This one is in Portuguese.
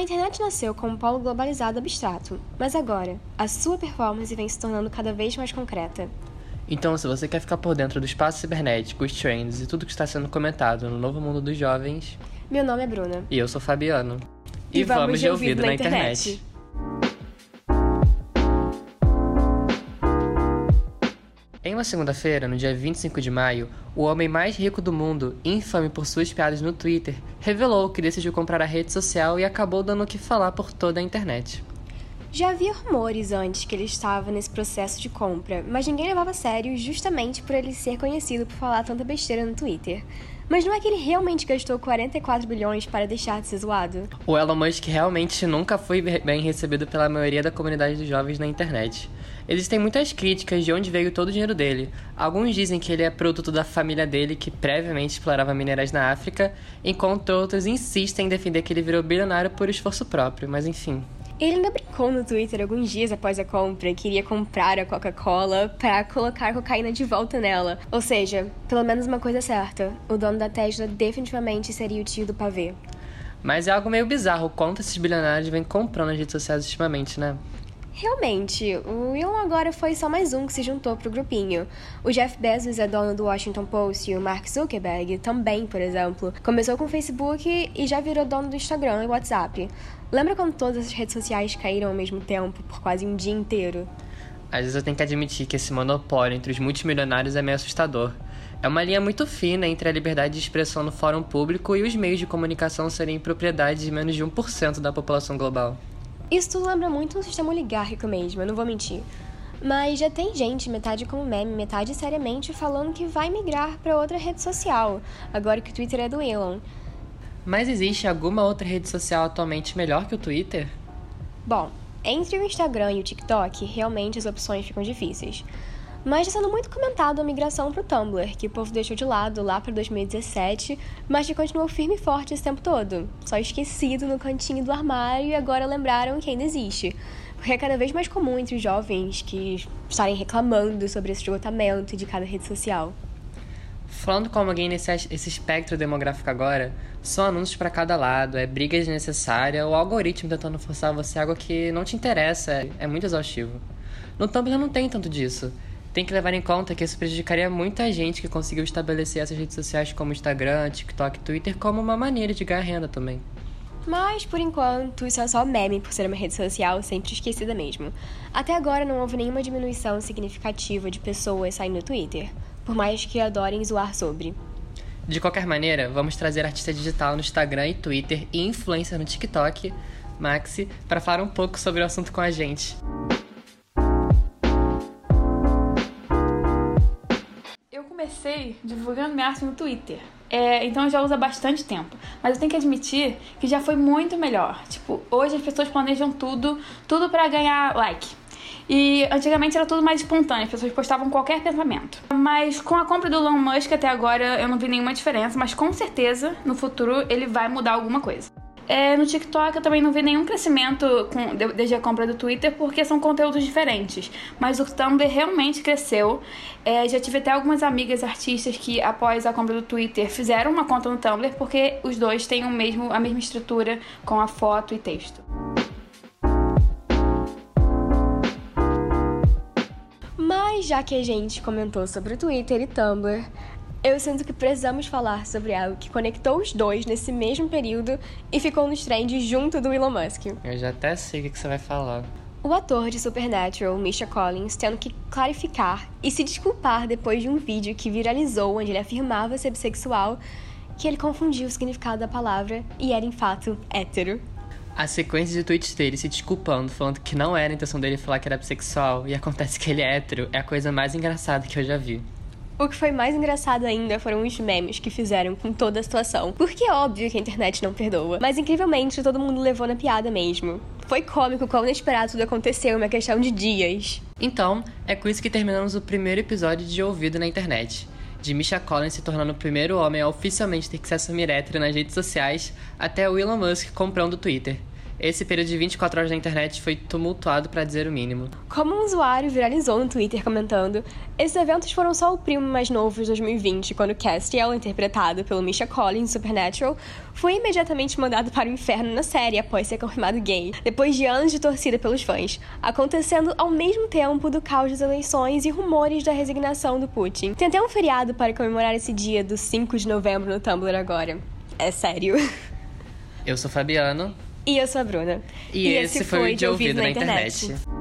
A internet nasceu como um polo globalizado abstrato, mas agora, a sua performance vem se tornando cada vez mais concreta. Então, se você quer ficar por dentro do espaço cibernético, os trends e tudo que está sendo comentado no novo mundo dos jovens, Meu nome é Bruna. e eu sou Fabiano. E vamos de ouvido na internet. Em uma segunda-feira, no dia 25 de maio, o homem mais rico do mundo, infame por suas piadas no Twitter, revelou que decidiu comprar a rede social e acabou dando o que falar por toda a internet. Já havia rumores antes que ele estava nesse processo de compra, mas ninguém levava a sério justamente por ele ser conhecido por falar tanta besteira no Twitter. Mas não é que ele realmente gastou 44 bilhões para deixar de ser zoado? O Elon Musk realmente nunca foi bem recebido pela maioria da comunidade dos jovens na internet. Existem muitas críticas de onde veio todo o dinheiro dele. Alguns dizem que ele é produto da família dele que previamente explorava minerais na África, enquanto outros insistem em defender que ele virou bilionário por esforço próprio, mas enfim. Ele ainda brincou no Twitter alguns dias após a compra que iria comprar a Coca-Cola para colocar cocaína de volta nela. Ou seja, pelo menos uma coisa certa: o dono da Tesla definitivamente seria o tio do pavê. Mas é algo meio bizarro o quanto esses bilionários vêm comprando as redes sociais ultimamente, né? Realmente, o Elon agora foi só mais um que se juntou pro grupinho. O Jeff Bezos é dono do Washington Post e o Mark Zuckerberg também, por exemplo. Começou com o Facebook e já virou dono do Instagram e WhatsApp. Lembra quando todas as redes sociais caíram ao mesmo tempo por quase um dia inteiro? Às vezes eu tenho que admitir que esse monopólio entre os multimilionários é meio assustador. É uma linha muito fina entre a liberdade de expressão no fórum público e os meios de comunicação serem propriedade de menos de 1% da população global. Isso tudo lembra muito um sistema oligárquico mesmo, eu não vou mentir. Mas já tem gente, metade como meme, metade seriamente, falando que vai migrar para outra rede social, agora que o Twitter é do Elon. Mas existe alguma outra rede social atualmente melhor que o Twitter? Bom, entre o Instagram e o TikTok, realmente as opções ficam difíceis. Mas está sendo muito comentado a migração para o Tumblr, que o povo deixou de lado lá para 2017, mas que continuou firme e forte esse tempo todo. Só esquecido no cantinho do armário e agora lembraram que ainda existe. Porque é cada vez mais comum entre os jovens que estarem reclamando sobre esse esgotamento de cada rede social. Falando como alguém nesse esse espectro demográfico agora, são anúncios para cada lado, é briga desnecessária, o algoritmo tentando forçar você algo que não te interessa, é muito exaustivo. No Tumblr não tem tanto disso. Tem que levar em conta que isso prejudicaria muita gente que conseguiu estabelecer essas redes sociais como Instagram, TikTok, Twitter como uma maneira de ganhar renda também. Mas, por enquanto, isso é só meme por ser uma rede social sempre esquecida mesmo. Até agora não houve nenhuma diminuição significativa de pessoas saindo do Twitter, por mais que adorem zoar sobre. De qualquer maneira, vamos trazer artista digital no Instagram e Twitter e influencer no TikTok, Maxi, para falar um pouco sobre o assunto com a gente. Divulgando minha arte no Twitter. É, então já usa bastante tempo. Mas eu tenho que admitir que já foi muito melhor. Tipo, hoje as pessoas planejam tudo, tudo para ganhar like. E antigamente era tudo mais espontâneo, as pessoas postavam qualquer pensamento. Mas com a compra do Elon Musk até agora eu não vi nenhuma diferença, mas com certeza no futuro ele vai mudar alguma coisa. É, no TikTok eu também não vi nenhum crescimento com, desde a compra do Twitter, porque são conteúdos diferentes. Mas o Tumblr realmente cresceu. É, já tive até algumas amigas artistas que, após a compra do Twitter, fizeram uma conta no Tumblr, porque os dois têm o mesmo, a mesma estrutura com a foto e texto. Mas já que a gente comentou sobre o Twitter e Tumblr, eu sinto que precisamos falar sobre algo que conectou os dois nesse mesmo período e ficou nos trends junto do Elon Musk. Eu já até sei o que você vai falar. O ator de Supernatural, Misha Collins, tendo que clarificar e se desculpar depois de um vídeo que viralizou onde ele afirmava ser bissexual, que ele confundiu o significado da palavra e era, em fato, hétero. A sequência de tweets dele se desculpando, falando que não era a intenção dele falar que era bissexual e acontece que ele é hétero, é a coisa mais engraçada que eu já vi. O que foi mais engraçado ainda foram os memes que fizeram com toda a situação. Porque é óbvio que a internet não perdoa. Mas incrivelmente todo mundo levou na piada mesmo. Foi cômico quão inesperado tudo aconteceu uma questão de dias. Então, é com isso que terminamos o primeiro episódio de Ouvido na Internet. De Misha Collins se tornando o primeiro homem a oficialmente ter que se assumir hétero nas redes sociais, até o Elon Musk comprando o Twitter. Esse período de 24 horas na internet foi tumultuado para dizer o mínimo. Como um usuário viralizou no Twitter comentando, esses eventos foram só o primo mais novo de 2020, quando Castiel, interpretado pelo Misha Collins em Supernatural, foi imediatamente mandado para o inferno na série após ser confirmado gay, depois de anos de torcida pelos fãs, acontecendo ao mesmo tempo do caos das eleições e rumores da resignação do Putin. Tem até um feriado para comemorar esse dia do 5 de novembro no Tumblr agora. É sério. Eu sou Fabiano. E eu sou a Bruna. E, e esse, esse, foi o De Ouvido, na, internet. internet.